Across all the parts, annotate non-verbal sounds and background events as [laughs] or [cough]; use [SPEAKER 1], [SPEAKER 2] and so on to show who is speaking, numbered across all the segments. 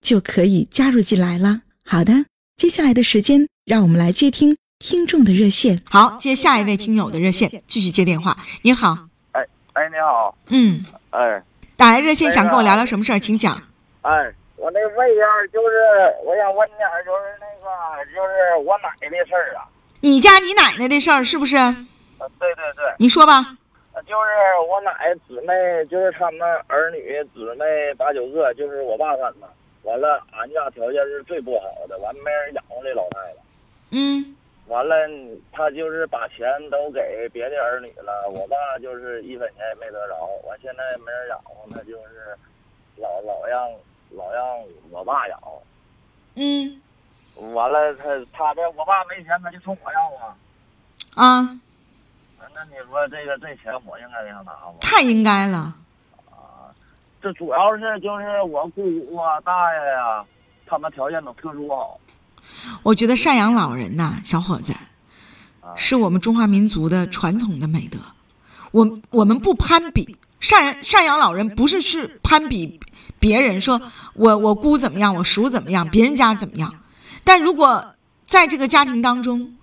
[SPEAKER 1] 就可以加入进来了。好的，接下来的时间，让我们来接听听众的热线。
[SPEAKER 2] 好，接下一位听友的热线，继续接电话。你好，
[SPEAKER 3] 哎哎，你好，
[SPEAKER 2] 嗯，
[SPEAKER 3] 哎
[SPEAKER 2] 打来热线想跟我聊聊什么事儿，请讲。
[SPEAKER 3] 哎，我那问一下，就是我想问点儿，就是那个，就是我奶奶的事儿啊。
[SPEAKER 2] 你家你奶奶的事儿是不是？
[SPEAKER 3] 啊，对对对，
[SPEAKER 2] 你说吧。
[SPEAKER 3] 呃就是我奶姊妹，就是他们儿女姊妹八九个，就是我爸他们。完了，俺家条件是最不好的，完没人养活这老太太。
[SPEAKER 2] 嗯，
[SPEAKER 3] 完了，他就是把钱都给别的儿女了，我爸就是一分钱也没得着。完现在没人养活，他就是老老让老让我爸养活。
[SPEAKER 2] 嗯
[SPEAKER 3] 完了，他他这我爸没钱，他就冲我要啊。
[SPEAKER 2] 啊，
[SPEAKER 3] 那你说这个这钱我应该给他拿吗？
[SPEAKER 2] 太应该了。
[SPEAKER 3] 这主要是就是我姑姑啊、大爷呀、他们条件都特殊好。
[SPEAKER 2] 我觉得赡养老人呐，小伙子，
[SPEAKER 3] 啊
[SPEAKER 2] 是我们中华民族的传统的美德。我我们不攀比，赡赡养老人不是是攀比别人，说我我姑怎么样，我叔怎么样，别人家怎么样。但如果在这个家庭当中，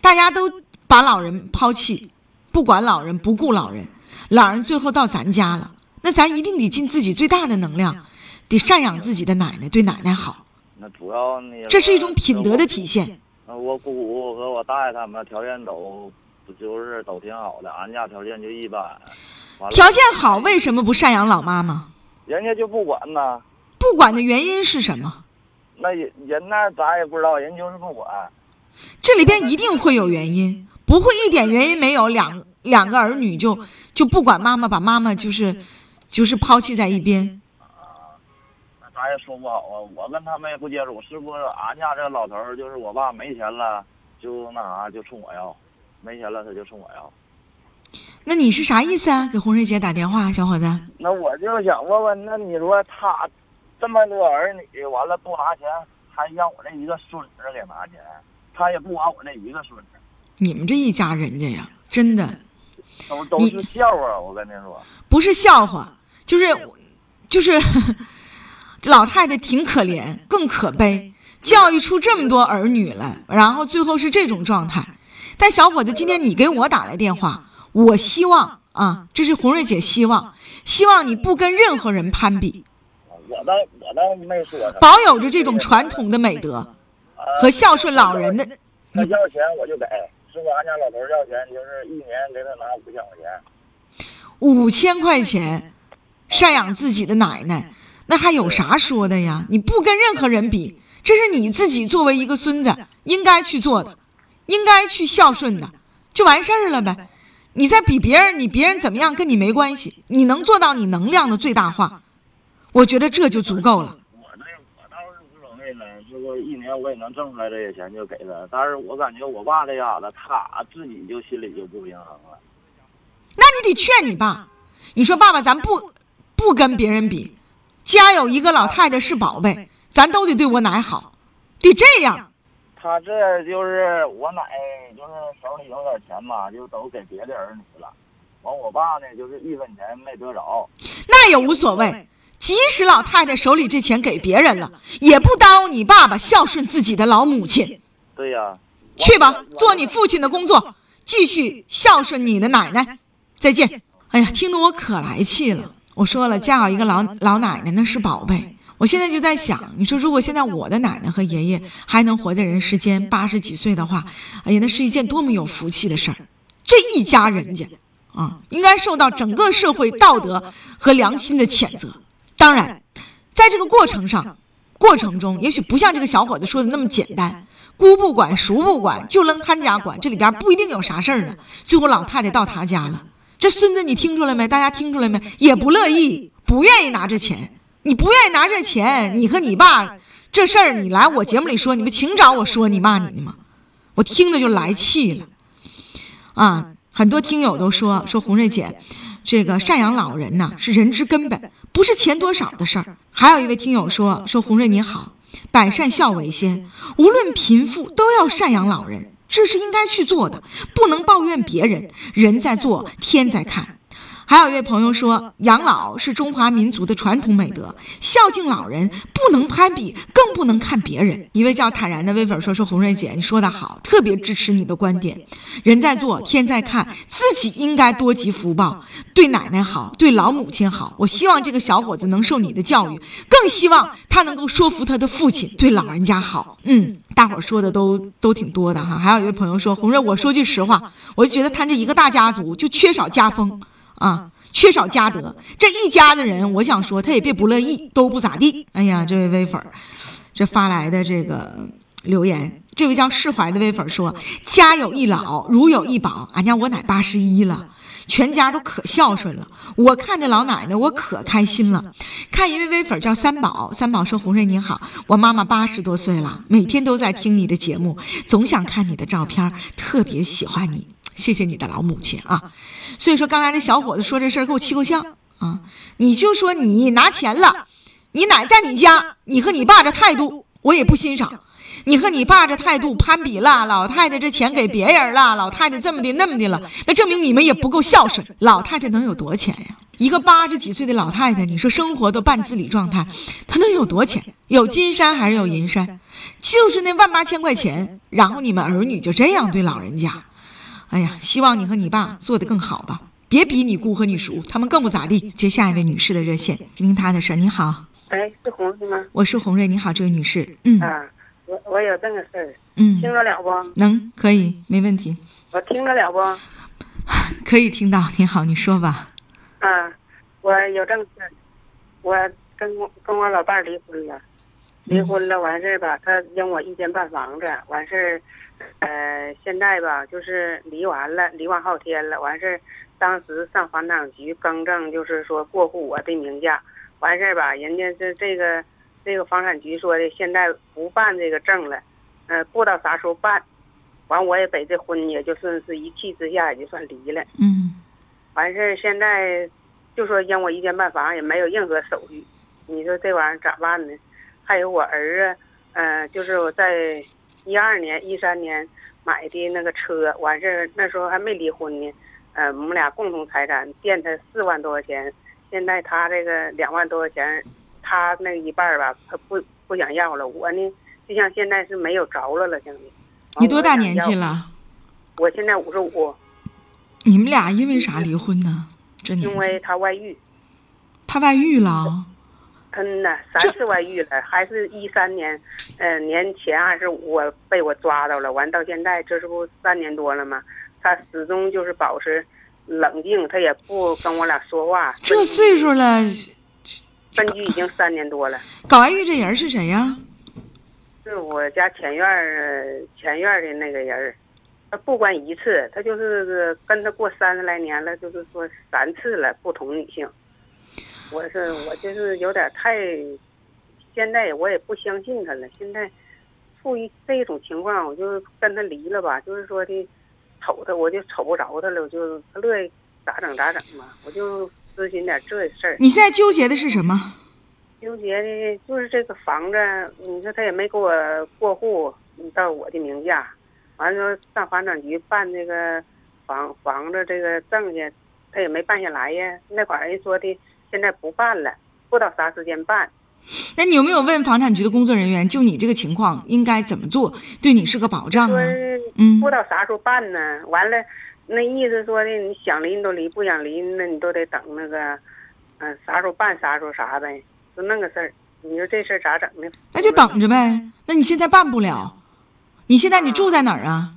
[SPEAKER 2] 大家都把老人抛弃，不管老人，不顾老人，老人最后到咱家了，那咱一定得尽自己最大的能量，得赡养自己的奶奶，对奶奶好，
[SPEAKER 3] 那主要你
[SPEAKER 2] 这是一种品德的体现。
[SPEAKER 3] 那我姑姑和我大爷他们条件都不就是都挺好的，俺家条件就一般。
[SPEAKER 2] 条件好，为什么不赡养老妈妈？
[SPEAKER 3] 人家就不管呐。
[SPEAKER 2] 不管的原因是什么？
[SPEAKER 3] 那人人那咱也不知道，人就是不管。
[SPEAKER 2] 这里边一定会有原因，不会一点原因没有，两两个儿女就就不管妈妈，把妈妈就是就是抛弃在一边。
[SPEAKER 3] 那咱也说不好啊。我跟他们也不接触，是不是？俺家这老头儿就是我爸没钱了，就那啥就冲我要，没钱了他就冲我要。
[SPEAKER 2] 那你是啥意思啊？给红瑞姐打电话，小伙子。
[SPEAKER 3] 那我就想问问，那你说他这么多儿女，完了不拿钱，还让我这一个孙子给拿钱，他也不管我这一个孙子，
[SPEAKER 2] 你们这一家人家呀，真的
[SPEAKER 3] 都都是笑话。我跟你说，
[SPEAKER 2] 不是笑话，就是就是这老太太挺可怜，更可悲，教育出这么多儿女来，然后最后是这种状态。但小伙子，今天你给我打来电话，我希望啊，这是红瑞姐希望，希望你不跟任何人攀比，
[SPEAKER 3] 我倒我倒没说。
[SPEAKER 2] 保有着这种传统的美德和孝顺老人的。
[SPEAKER 3] 你要钱我就给，是不？俺家老头要钱，就是一年给他拿五千块钱。
[SPEAKER 2] 五千块钱赡养自己的奶奶，那还有啥说的呀？你不跟任何人比，这是你自己作为一个孙子应该去做的，应该去孝顺的，就完事儿了呗。你再比别人，你别人怎么样跟你没关系，你能做到你能量的最大化，我觉得这就足够了。
[SPEAKER 3] 我这我倒是无所谓了，是不？一年我也能挣出来这些钱就给了，但是我感觉我爸这家子他自己就心里就不平衡了。
[SPEAKER 2] 那你得劝你爸，你说爸爸，咱不不跟别人比，家有一个老太太是宝贝，咱都得对我奶好，得这样。
[SPEAKER 3] 他这就是我奶，就是手里有点钱嘛，就都给别的儿女了。完，我爸呢，就是一分钱没得着。
[SPEAKER 2] 那也无所谓。即使老太太手里这钱给别人了，也不耽误你爸爸孝顺自己的老母亲。
[SPEAKER 3] 对呀、
[SPEAKER 2] 去吧，做你父亲的工作，继续孝顺你的奶奶。再见。哎呀，听得我可来气了。我说了，嫁好一个老老奶奶那是宝贝，我现在就在想，你说如果现在我的奶奶和爷爷还能活在人世间八十几岁的话，哎呀，那是一件多么有福气的事儿！这一家人家啊，应该受到整个社会道德和良心的谴责。当然，在这个过程上，过程中也许不像这个小伙子说的那么简单，姑不管，叔不管，就扔他家管，这里边不一定有啥事儿呢。最后老太太到他家了，这孙子你听出来没？大家听出来没？也不乐意，不愿意拿这钱。你不愿意拿这钱，你和你爸这事儿，你来我节目里说，你不请找我说你骂你呢吗？我听着就来气了。啊，很多听友都说说红瑞姐，这个赡养老人呢是人之根本，不是钱多少的事儿。还有一位听友说说红瑞你好，百善孝为先，无论贫富都要赡养老人，这是应该去做的，不能抱怨别人，人在做天在看。还有一位朋友说，养老是中华民族的传统美德，孝敬老人不能攀比，更不能看别人。一位叫坦然的微粉说：“说红瑞姐，你说的好，特别支持你的观点。人在做，天在看，自己应该多积福报，对奶奶好，对老母亲好。我希望这个小伙子能受你的教育，更希望他能够说服他的父亲对老人家好。嗯，大伙儿说的都都挺多的哈。还有一位朋友说，红瑞，我说句实话，我就觉得他这一个大家族就缺少家风。”啊，缺少家德，这一家子人，我想说他也别不乐意，都不咋地。哎呀，这位微粉儿，这发来的这个留言，这位叫释怀的微粉说：“家有一老，如有一宝。俺家我奶八十一了，全家都可孝顺了。我看着老奶奶，我可开心了。看一位微粉叫三宝，三宝说：红瑞你好，我妈妈八十多岁了，每天都在听你的节目，总想看你的照片，特别喜欢你。”谢谢你的老母亲啊，所以说刚才这小伙子说这事儿给我气够呛啊！你就说你拿钱了，你奶在你家，你和你爸这态度我也不欣赏。你和你爸这态度攀比了，老太太这钱给别人了，老太太这么的那么的了，那证明你们也不够孝顺。老太太能有多钱呀？一个八十几岁的老太太，你说生活都半自理状态，她能有多钱？有金山还是有银山？就是那万八千块钱，然后你们儿女就这样对老人家。哎呀，希望你和你爸做得更好吧，别比你姑和你叔，他们更不咋地。接下一位女士的热线，听听她的事儿。你好，
[SPEAKER 4] 哎，是红瑞吗？
[SPEAKER 2] 我是红瑞。你好，这位女士。嗯
[SPEAKER 4] 啊，我我有这个事儿，
[SPEAKER 2] 嗯，
[SPEAKER 4] 听得了不？
[SPEAKER 2] 能，可以，没问题。
[SPEAKER 4] 我听得了不？
[SPEAKER 2] 可以听到。你好，你说吧。
[SPEAKER 4] 啊，我有正事儿，我跟我跟我老伴儿离婚了，离婚了完事儿吧，他扔我一间半房子，完事儿。呃，现在吧，就是离完了，离完好天了，完事儿，当时上房产局更正，就是说过户我的名下，完事儿吧，人家是这个这个房产局说的，现在不办这个证了，呃，不知道啥时候办，完我也把这婚也就算是一气之下也就算离了，
[SPEAKER 2] 嗯，
[SPEAKER 4] 完事儿现在就说让我一间半房，也没有任何手续，你说这玩意儿咋办呢？还有我儿子，呃，就是我在。一二年、一三年买的那个车，完事儿那时候还没离婚呢，呃，我们俩共同财产垫他四万多块钱，现在他这个两万多块钱，他那一半吧，他不不想要了。我呢，就像现在是没有着落了，兄弟。
[SPEAKER 2] 你多大年纪了？
[SPEAKER 4] 我现在五十五。
[SPEAKER 2] 你们俩因为啥离婚呢？这
[SPEAKER 4] 因为他外遇。
[SPEAKER 2] 他外遇了。
[SPEAKER 4] 嗯呐，三次外遇了，还是一三年，呃，年前还是我被我抓到了，完到现在这是不三年多了吗？他始终就是保持冷静，他也不跟我俩说话。
[SPEAKER 2] 这岁数了，
[SPEAKER 4] 分居已经三年多了。
[SPEAKER 2] 搞外遇这人是谁呀？
[SPEAKER 4] 是我家前院前院的那个人他不管一次，他就是跟他过三十来年了，就是说三次了，不同女性。我是我就是有点太，现在我也不相信他了。现在处于这种情况，我就跟他离了吧。就是说的，瞅他我就瞅不着他了，我就他乐意咋整咋整吧。我就咨询点这事儿。
[SPEAKER 2] 你现在纠结的是什么？
[SPEAKER 4] 纠结的就是这个房子，你说他也没给我过户到我的名下，完了上房产局办那个房房子这个证去，他也没办下来呀。那会儿人说的。现在不办了，不知道啥时间办。
[SPEAKER 2] 那你有没有问房产局的工作人员，就你这个情况应该怎么做，对你是个保障啊？嗯，
[SPEAKER 4] 不知道啥时候办呢？完了，那意思说的，你想离你都离，不想离那你都得等那个，嗯，啥时候办啥时候啥呗，就那个事儿。你说这事儿咋整呢？
[SPEAKER 2] 那就等着呗。那你现在办不了，你现在你住在哪儿啊？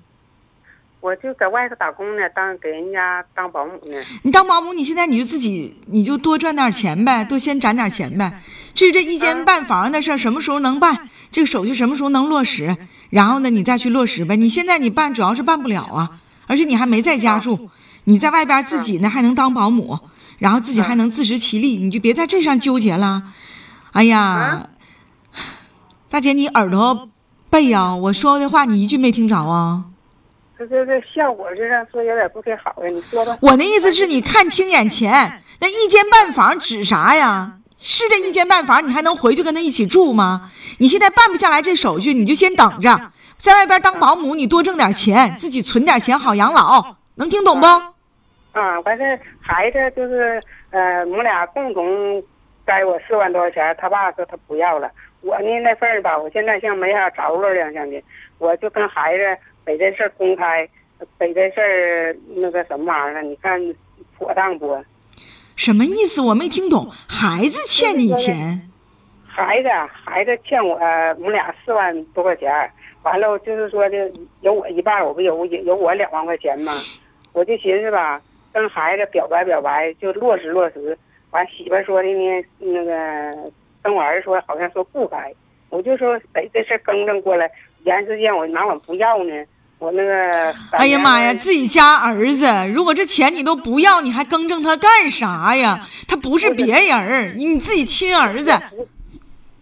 [SPEAKER 4] 我就在外头打工呢，当给人家当保姆呢。
[SPEAKER 2] 你当保姆，你现在你就自己你就多赚点钱呗，多先攒点钱呗。至于这一间半房的事儿，什么时候能办？这个手续什么时候能落实？然后呢，你再去落实呗。你现在你办主要是办不了啊，而且你还没在家住，你在外边自己呢还能当保姆，然后自己还能自食其力，你就别在这上纠结了。哎呀，大姐，你耳朵背呀，我说的话你一句没听着啊？
[SPEAKER 4] 这这这效果这样说有点不太好呀，你说吧。
[SPEAKER 2] 我那意思是你看清眼前，那一间半房指啥呀？是这一间半房，你还能回去跟他一起住吗？你现在办不下来这手续，你就先等着，在外边当保姆，你多挣点钱，自己存点钱好养老，能听懂不？
[SPEAKER 4] 啊，完事孩子就是呃，我们俩共同该我四万多块钱，他爸说他不要了。我呢那份儿吧，我现在像没啥着落了像的，我就跟孩子把这事儿公开，把这事儿那个什么玩意儿，你看妥当不？
[SPEAKER 2] 什么意思？我没听懂。孩子欠你钱，
[SPEAKER 4] 孩子孩子欠我我们俩四万多块钱，完了就是说的有我一半，我不有有有我两万块钱吗？我就寻思吧，跟孩子表白表白，就落实落实。完媳妇说的呢，那个跟我儿子说，好像说不该，我就说把这事儿更正过来。延时间我哪管不要呢？我那个
[SPEAKER 2] 哎呀妈呀，自己家儿子，如果这钱你都不要，你还更正他干啥呀？他不是别人儿，你自己亲儿子。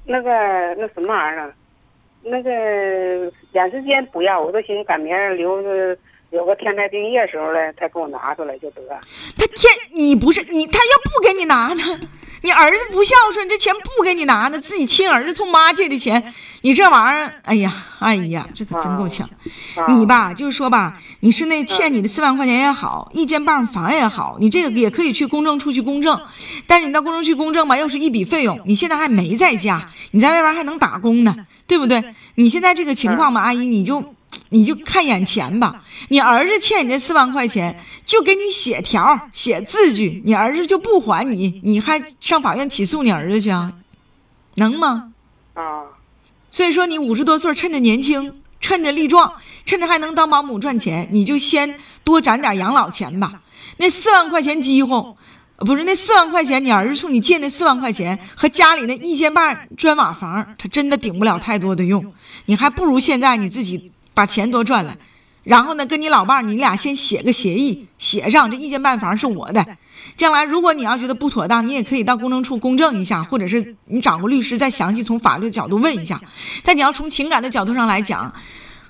[SPEAKER 4] 那个那什么玩意儿啊？那个延时间不要，我都寻思赶明儿留着有个天灾定业时候嘞，他给我拿出来就得。
[SPEAKER 2] 他天，你不是你，他要不给你拿呢？你儿子不孝顺，这钱不给你拿呢，自己亲儿子从妈借的钱，你这玩意儿，哎呀，哎呀，这可真够呛。你吧，就是说吧，你是那欠你的四万块钱也好，一间半房也好，你这个也可以去公证处去公证，但是你到公证处公证吧，又是一笔费用。你现在还没在家，你在外边还能打工呢，对不对？你现在这个情况吧，阿姨，你就。你就看眼前吧，你儿子欠你这四万块钱，就给你写条、写字据，你儿子就不还你，你还上法院起诉你儿子去啊？能吗？
[SPEAKER 4] 啊，
[SPEAKER 2] 所以说你五十多岁，趁着年轻，趁着力壮，趁着还能当保姆赚钱，你就先多攒点养老钱吧。那四万块钱饥荒，不是那四万块钱，你儿子冲你借那四万块钱和家里那一间半砖瓦房，他真的顶不了太多的用，你还不如现在你自己。把钱多赚来，然后呢，跟你老伴儿，你俩先写个协议，写上这一间半房是我的。将来如果你要觉得不妥当，你也可以到公证处公证一下，或者是你找个律师再详细从法律角度问一下。但你要从情感的角度上来讲，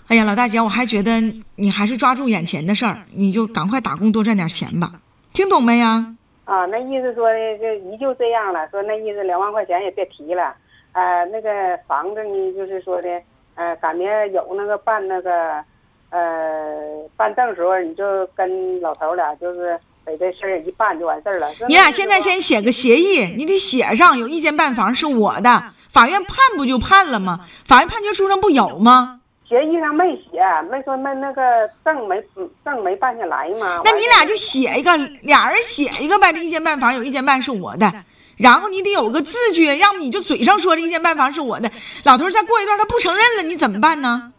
[SPEAKER 2] 哎呀，老大姐，我还觉得你还是抓住眼前的事儿，你就赶快打工多赚点钱吧。听懂没呀？
[SPEAKER 4] 啊，那意思说的就依旧这样了，说那意思两万块钱也别提了。呃，那个房子呢，就是说的。呃，赶明有那个办那个，呃，办证时候，你就跟老头俩就是把这事儿一办就完事儿了。
[SPEAKER 2] 你俩现在先写个协议，你得写上有一间半房是我的，法院判不就判了吗？法院判决书上不有吗？
[SPEAKER 4] 协议上没写，没说没那个证没证没办下来吗？
[SPEAKER 2] 那你俩就写一个，俩人写一个呗，这一间半房有一间半是我的。然后你得有个自觉，要么你就嘴上说这一间半房是我的，老头再过一段他不承认了，你怎么办呢？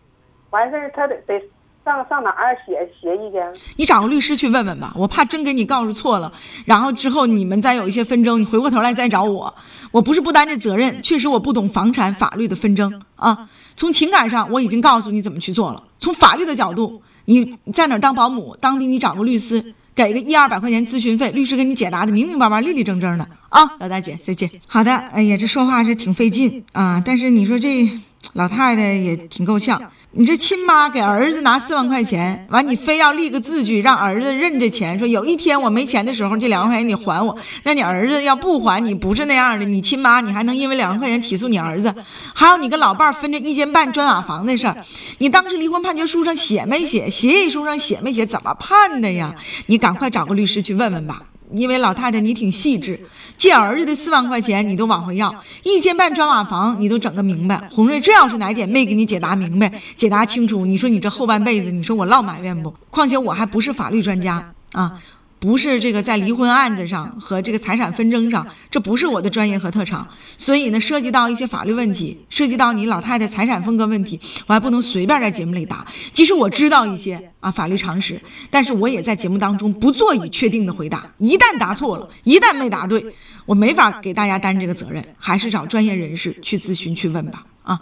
[SPEAKER 4] 完事儿他得得上上哪儿写协议去？
[SPEAKER 2] 你找个律师去问问吧，我怕真给你告诉错了，然后之后你们再有一些纷争，你回过头来再找我，我不是不担这责任，确实我不懂房产法律的纷争啊。从情感上我已经告诉你怎么去做了，从法律的角度，你在哪儿当保姆，当地你找个律师。给个一二百块钱咨询费，律师给你解答的明明白白、立立正正的啊！老大姐，再见。好的，哎呀，这说话是挺费劲啊，但是你说这老太太也挺够呛。你这亲妈给儿子拿四万块钱，完你非要立个字据，让儿子认这钱，说有一天我没钱的时候，这两万块钱你还我。那你儿子要不还你，不是那样的，你亲妈你还能因为两万块钱起诉你儿子？还有你跟老伴儿分这一间半砖瓦房的事儿，你当时离婚判决书上写没写？协议书上写没写？怎么判的呀？你赶快找个律师去问问吧。因为老太太你挺细致，借儿子的四万块钱你都往回要，一间半砖瓦房你都整个明白。红瑞，这要是哪点没给你解答明白、解答清楚，你说你这后半辈子，你说我落埋怨不？况且我还不是法律专家啊，不是这个在离婚案子上和这个财产纷争上，这不是我的专业和特长。所以呢，涉及到一些法律问题，涉及到你老太太财产分割问题，我还不能随便在节目里答。即使我知道一些啊法律常识，但是我也在节目当中不做以确定的回答。一旦答错了，一旦没答对，我没法给大家担这个责任，还是找专业人士去咨询去问吧。啊，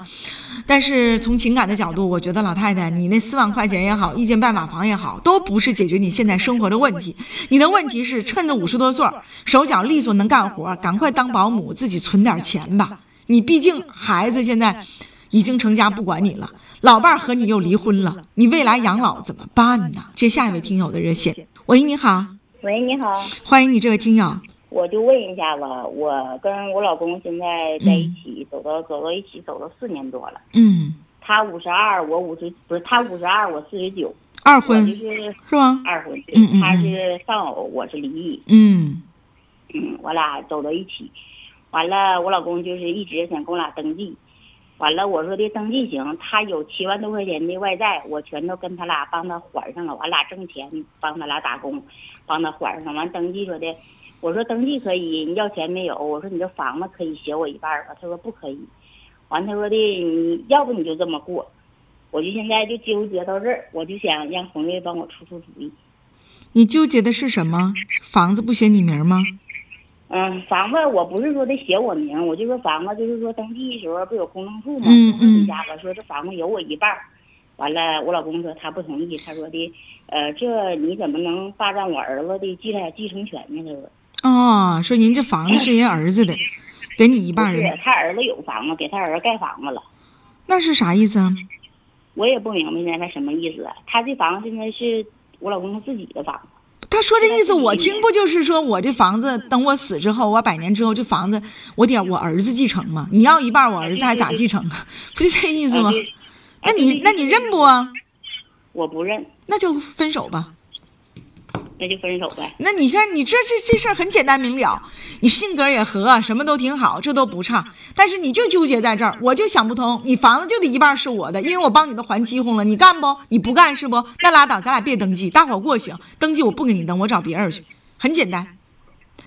[SPEAKER 2] 但是从情感的角度，我觉得老太太，你那四万块钱也好，[laughs] 一间半瓦房也好，都不是解决你现在生活的问题。你的问题是趁着五十多岁，手脚利索能干活，赶快当保姆，自己存点钱吧。你毕竟孩子现在已经成家不管你了，老伴儿和你又离婚了，你未来养老怎么办呢？接下一位听友的热线，喂，你好，
[SPEAKER 5] 喂，你好，
[SPEAKER 2] 欢迎你这位听友。
[SPEAKER 5] 我就问一下吧，我跟我老公现在在一起，走到走到一起走了四年多了。
[SPEAKER 2] 嗯，
[SPEAKER 5] 他五十二，我五十不是他五十二，我四十九。
[SPEAKER 2] 二婚
[SPEAKER 5] 就是
[SPEAKER 2] 是吗？
[SPEAKER 5] 二婚，
[SPEAKER 2] 嗯嗯
[SPEAKER 5] 他是丧偶，我是离异。
[SPEAKER 2] 嗯
[SPEAKER 5] 嗯，我俩走到一起，完了我老公就是一直想跟我俩登记，完了我说的登记行，他有七万多块钱的外债，我全都跟他俩帮他还上了，完俩挣钱帮他俩打工，帮他还上，完登记说的。我说登记可以，你要钱没有？我说你这房子可以写我一半吧？他说不可以。完他说的你要不你就这么过，我就现在就纠结到这儿，我就想让红瑞帮我出出主意。
[SPEAKER 2] 你纠结的是什么？房子不写你名吗？
[SPEAKER 5] 嗯，房子我不是说的写我名，我就说房子就是说登记的时候不有公证处吗？
[SPEAKER 2] 嗯嗯
[SPEAKER 5] 一下吧，说这房子有我一半。完了，我老公说他不同意，他说的，呃，这你怎么能霸占我儿子的继继承权呢？他说。
[SPEAKER 2] 哦，说您这房子是人儿子的，给你一半
[SPEAKER 5] 儿是他儿子有房子，给他儿子盖房子了。
[SPEAKER 2] 那是啥意思啊？
[SPEAKER 5] 我也不明白现在他什么意思。他这房子现在是我老公他自己的房子。
[SPEAKER 2] 他说这意思，我听不就是说我这房子等我死之后，我百年之后这房子我得我儿子继承吗？你要一半，我儿子还咋继承啊？不就这意思吗？那你那你认不啊？
[SPEAKER 5] 我不认。
[SPEAKER 2] 那就分手吧。
[SPEAKER 5] 那就分手呗。
[SPEAKER 2] 那你看，你这这这事儿很简单明了，你性格也和，什么都挺好，这都不差。但是你就纠结在这儿，我就想不通，你房子就得一半是我的，因为我帮你都还饥荒了，你干不？你不干是不？那拉倒，咱俩别登记，大伙过行。登记我不给你登，我找别人去，很简单。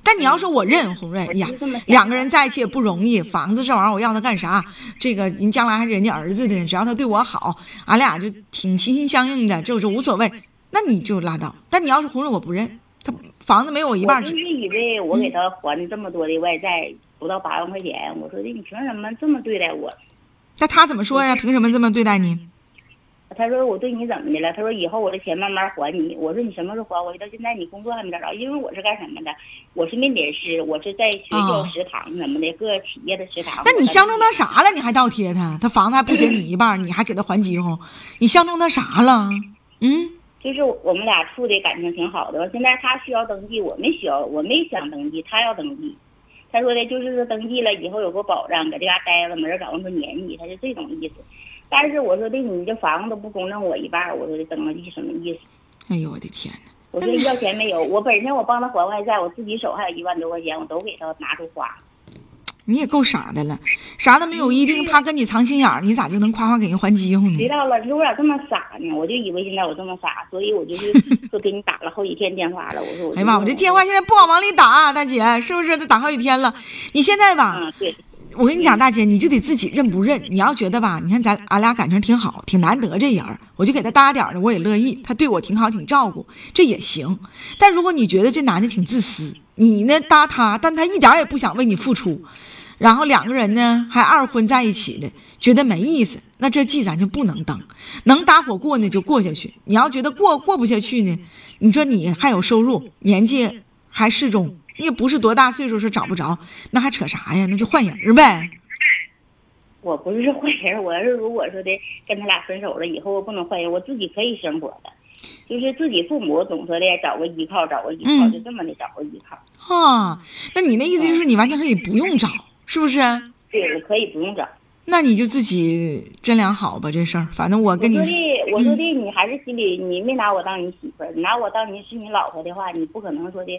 [SPEAKER 2] 但你要说我认红瑞呀，两个人在一起也不容易，房子这玩意儿我要他干啥？这个人将来还是人家儿子的，只要他对我好，俺俩就挺心心相印的，这是无所谓。那你就拉倒。但你要是红瑞，我不认。他房子没有我一半。
[SPEAKER 5] 我就是以为我给他还这么多的外债，不到八万块钱。我说的，你凭什么这么对待我？
[SPEAKER 2] 那他怎么说呀？凭什么这么对待你？
[SPEAKER 5] 他说我对你怎么的了？他说以后我的钱慢慢还你。我说你什么时候还我？到现在你工作还没找着，因为我是干什么的？我是面点师，我是在学校食堂什么的，各企业的食堂。
[SPEAKER 2] 那你相中他啥了？你还倒贴他？他房子还不写你一半，你还给他还饥荒？你相中他啥了？嗯？
[SPEAKER 5] 就是我们俩处的感情挺好的，现在他需要登记，我没需要，我没想登记，他要登记。他说的就是说登记了以后有个保障，搁这嘎待着没人找人说撵你，他是这种意思。但是我说的你这房子都不公证我一半，我说的登记什么意思？
[SPEAKER 2] 哎呦我的天哪！
[SPEAKER 5] 我说要钱没有？我本身我帮他还外债，我自己手还有一万多块钱，我都给他拿出花。
[SPEAKER 2] 你也够傻的了，啥都没有一定，他跟你藏心眼儿，你咋就能夸夸给人还饥荒呢？
[SPEAKER 5] 知道了，你说我咋这么傻呢？我就以为现在我这么傻，所以我就是 [laughs] 说给你打了好几天电话了。我说我，
[SPEAKER 2] 哎呀妈，我这电话现在不好往里打，大姐是不是？得打好几天了。你现在吧，
[SPEAKER 5] 嗯，对，
[SPEAKER 2] 我跟你讲，大姐，你就得自己认不认。你要觉得吧，你看咱俺俩感情挺好，挺难得这人儿，我就给他搭点儿的，我也乐意。他对我挺好，挺照顾，这也行。但如果你觉得这男的挺自私，你呢搭他，但他一点也不想为你付出。然后两个人呢还二婚在一起的，觉得没意思，那这记咱就不能登，能搭伙过呢就过下去。你要觉得过过不下去呢，你说你还有收入，年纪还适中，你也不是多大岁数，说找不着，那还扯啥呀？那就换人呗。
[SPEAKER 5] 我不是换人，我要是如果说的跟他俩分手了以后，我不能换人，我自己可以生活的，就是自己父母总说的找个依靠，找个依靠，就这么的找个依靠。
[SPEAKER 2] 啊，那你那意思就是你完全可以不用找。是不是？
[SPEAKER 5] 对，我可以不用找。
[SPEAKER 2] 那你就自己斟量好吧，这事儿。反正我跟你
[SPEAKER 5] 说的，我说的，你还是心里你没拿我当你媳妇儿，你拿我当你是你老婆的话，你不可能说的，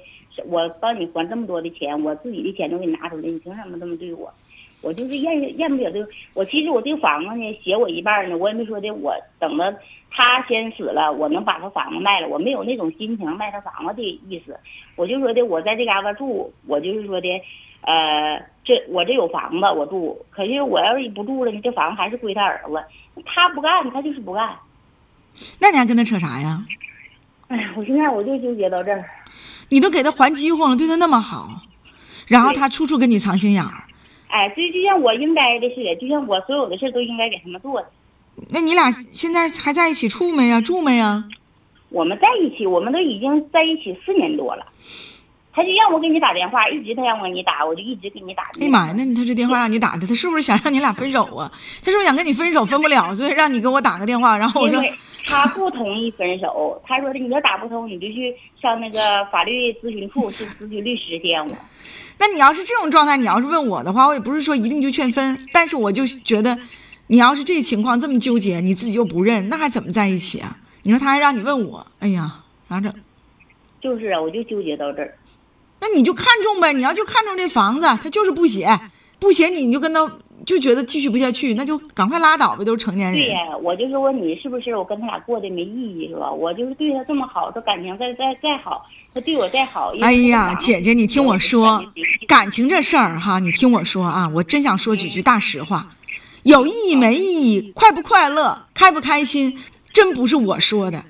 [SPEAKER 5] 我帮你还这么多的钱，我自己的钱都给你拿出来，你凭什么这么对我？我就是咽咽不了这个。我其实我这个房子呢，写我一半呢，我也没说的，我等着他先死了，我能把他房子卖了，我没有那种心情卖他房子的意思。我就说的，我在这嘎达住，我就是说的，呃，这我这有房子我住，可是我要是不住了呢，这房子还是归他儿子，他不干，他就是不干。
[SPEAKER 2] 那你还跟他扯啥呀？
[SPEAKER 5] 哎呀，我现在我就纠结到这儿。
[SPEAKER 2] 你都给他还饥荒了，对他那么好，然后他处处跟你藏心眼儿。
[SPEAKER 5] 哎，就就像我应该的似的，就像我所有的事都应该给他们做的。
[SPEAKER 2] 那你俩现在还在一起处没呀？住没呀？
[SPEAKER 5] 我们在一起，我们都已经在一起四年多了。他就让我给你打电话，一直他让我给你打，我就一直给你打。
[SPEAKER 2] 哎呀妈呀，那你他这电话让你打的，他是不是想让你俩分手啊？他是不是想跟你分手分不了，所以让你给我打个电话？然后我说
[SPEAKER 5] 他不同意分手，他说的你要打不通，你就去上那个法律咨询处去咨询律师见我。
[SPEAKER 2] 那你要是这种状态，你要是问我的话，我也不是说一定就劝分，但是我就觉得，你要是这情况这么纠结，你自己又不认，那还怎么在一起啊？你说他还让你问我，哎呀，咋整？
[SPEAKER 5] 就是啊，我就纠结到这儿。
[SPEAKER 2] 那你就看中呗，你要就看中这房子，他就是不写，不写你你就跟他就觉得继续不下去，那就赶快拉倒呗，都是成年人。
[SPEAKER 5] 对呀，我就说你是不是我跟他俩过得没意义是吧？我就是对他这么好，他感情再再再好，他对我再好。
[SPEAKER 2] 哎呀，姐姐，你听我说，感情这事儿哈，你听我说啊，我真想说几句大实话，有意义没意义，快不快乐，开不开心，真不是我说的。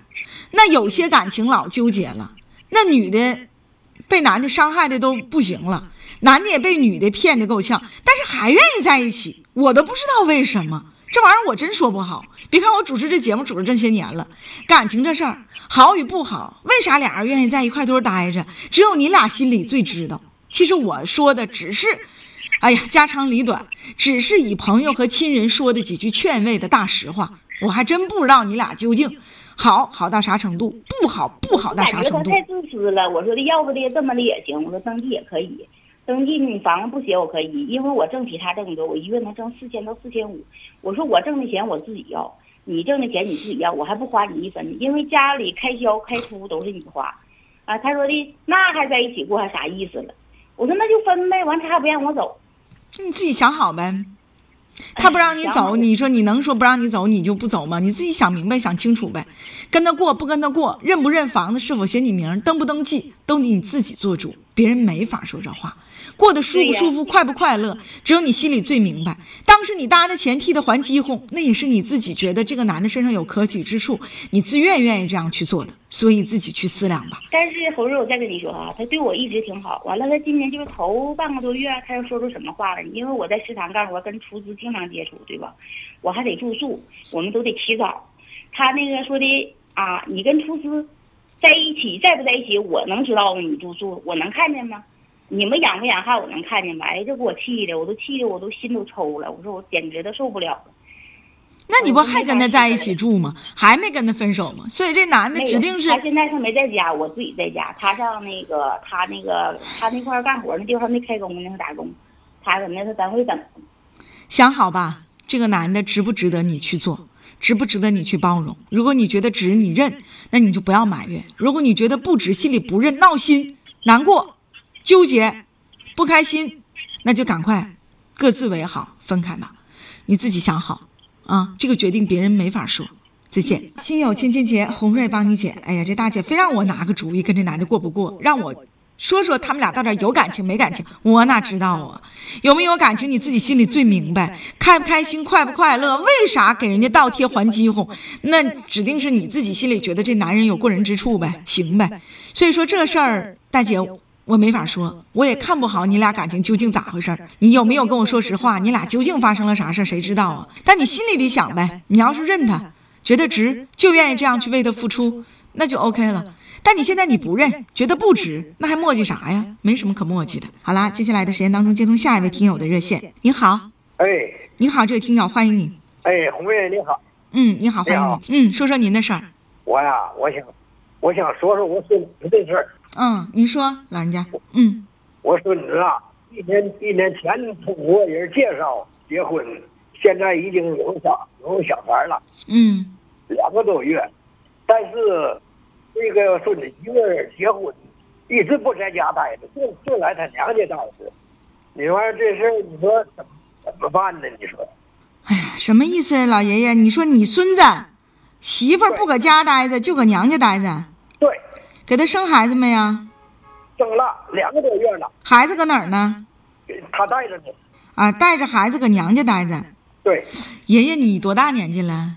[SPEAKER 2] 那有些感情老纠结了，那女的被男的伤害的都不行了，男的也被女的骗的够呛，但是还愿意在一起，我都不知道为什么。这玩意儿我真说不好。别看我主持这节目主持这些年了，感情这事儿好与不好，为啥俩人愿意在一块堆儿待着，只有你俩心里最知道。其实我说的只是，哎呀，家长里短，只是以朋友和亲人说的几句劝慰的大实话。我还真不知道你俩究竟好好到啥程度，不好不好到啥程度。
[SPEAKER 5] 感觉他太自私了。我说的，要不的这么的也行。我说登记也可以，登记你房子不写我可以，因为我挣比他挣多，我一月能挣四千到四千五。我说我挣的钱我自己要，你挣的钱你自己要，我还不花你一分，因为家里开销开出都是你花。啊，他说的那还在一起过还啥意思了？我说那就分呗，完他还不让我走。
[SPEAKER 2] 你自己想好呗。他不让你走，你说你能说不让你走，你就不走吗？你自己想明白、想清楚呗。跟他过不跟他过，认不认房子，是否写你名，登不登记，都得你自己做主，别人没法说这话。过得舒不舒服、快不快乐，只有你心里最明白。当时你搭的钱替他还饥荒，那也是你自己觉得这个男的身上有可取之处，你自愿愿意这样去做的，所以自己去思量吧。
[SPEAKER 5] 但是侯瑞，我再跟你说啊，他对我一直挺好。完了，他今年就是头半个多月，他又说出什么话了？因为我在食堂干活，跟厨师经常接触，对吧？我还得住宿，我们都得起早。他那个说的啊，你跟厨师在一起，在不在一起，我能知道吗？你住宿，我能看见吗？你们养不养汉，我能看见吗？哎，这给我气的，我都气的，我都心都抽了。我说我简直都受不了了。
[SPEAKER 2] 那你不还跟他在一起住吗？还没跟他分手吗？所以这男的指定是
[SPEAKER 5] 他现在他没在家，我自己在家。他上那个他那个他那块干活那地方没开工呢，打工。他搁那他单位等。
[SPEAKER 2] 想好吧，这个男的值不值得你去做？值不值得你去包容？如果你觉得值，你认，那你就不要埋怨；如果你觉得不值，心里不认，闹心、难过。纠结，不开心，那就赶快各自为好，分开吧。你自己想好啊，这个决定别人没法说。再见，心有千千结，红瑞帮你解。哎呀，这大姐非让我拿个主意，跟这男的过不过，让我说说他们俩到底有感情 [laughs] 没感情，我哪知道啊？有没有感情，你自己心里最明白。开不开心，快不快乐，为啥给人家倒贴还饥荒？那指定是你自己心里觉得这男人有过人之处呗，行呗。所以说这事儿，大姐。我没法说，我也看不好你俩感情究竟咋回事儿。你有没有跟我说实话？你俩究竟发生了啥事儿？谁知道啊？但你心里得想呗。你要是认他，觉得值，就愿意这样去为他付出，那就 OK 了。但你现在你不认，觉得不值，那还磨叽啥呀？没什么可磨叽的。好啦，接下来的时间当中接通下一位听友的热线。你好，
[SPEAKER 6] 哎，
[SPEAKER 2] 你好，这位听友，欢迎你。
[SPEAKER 6] 哎，红妹你好。
[SPEAKER 2] 嗯，你好，欢迎你。嗯，说说您的事儿。
[SPEAKER 6] 我呀，我想，我想说说我孙子的事儿。
[SPEAKER 2] 嗯，您说，老人家。嗯，
[SPEAKER 6] 我孙子啊，一年一年前通过人介绍结婚，现在已经有小有小孩了。
[SPEAKER 2] 嗯，
[SPEAKER 6] 两个多月，但是这个孙子媳妇结婚，一直不在家待着，就就来他娘家待着。你说这事儿，你说怎么怎么办呢？你说？
[SPEAKER 2] 哎呀，什么意思啊，老爷爷？你说你孙子媳妇儿不搁家待着，就搁娘家待着，
[SPEAKER 6] 对，
[SPEAKER 2] 给他生孩子没呀？
[SPEAKER 6] 生了两个多月了，
[SPEAKER 2] 孩子搁哪儿呢？
[SPEAKER 6] 他带着呢。
[SPEAKER 2] 啊，带着孩子搁娘家待着。
[SPEAKER 6] 对，
[SPEAKER 2] 爷爷，你多大年纪了？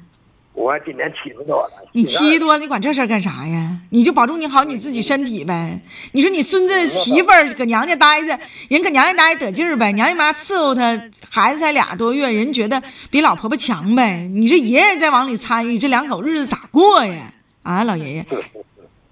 [SPEAKER 6] 我今年七十多了。
[SPEAKER 2] 你七十多，你管这事儿干啥呀？你就保重你好你自己身体呗。你说你孙子媳妇儿搁娘家待着，人搁娘家待着得劲儿呗，娘家妈伺候他，孩子才俩多月，人觉得比老婆婆强呗。你说爷爷再往里参与，这两口日子咋过呀？啊，老爷爷，[laughs]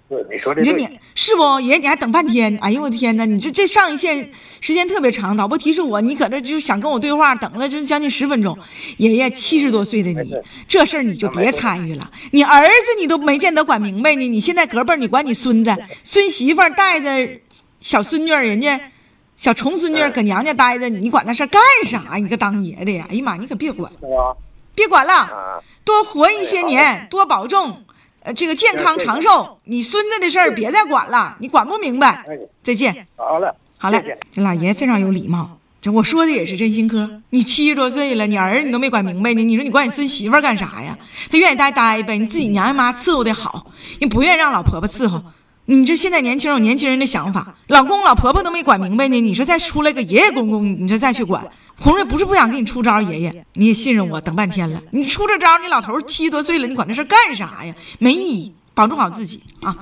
[SPEAKER 6] 你说的。
[SPEAKER 2] 你说你是不爷爷，你还等半天？哎呦我天哪！你这这上一线时间特别长，导播提示我，你搁这就想跟我对话，等了就是将近十分钟。爷爷七十多岁的你，这事儿你就别参与了。你儿子你都没见得管明白呢，你现在隔辈儿你管你孙子、孙媳妇儿带着小孙女，人家小重孙女搁娘家待着，你管那事儿干啥？你个当爷的呀！哎呀妈，你可别管，别管了。
[SPEAKER 6] 啊，
[SPEAKER 2] 多活一些年，多保重，呃，这个健康长寿。你孙子的事儿别再管了，你管不明白。
[SPEAKER 6] 哎，
[SPEAKER 2] 再见。
[SPEAKER 6] 好了，
[SPEAKER 2] 好嘞这老爷非常有礼貌。这我说的也是真心嗑。你七十多岁了，你儿子你都没管明白呢，你说你管你孙媳妇儿干啥呀？他愿意待待呗，你自己娘家妈伺候的好，你不愿意让老婆婆伺候。你这现在年轻人有年轻人的想法，老公老婆婆都没管明白呢，你说再出来个爷爷公公，你这再去管，红瑞不是不想给你出招，爷爷你也信任我，等半天了，你出这招，你老头七十多岁了，你管这事干啥呀？没意义，保重好自己啊。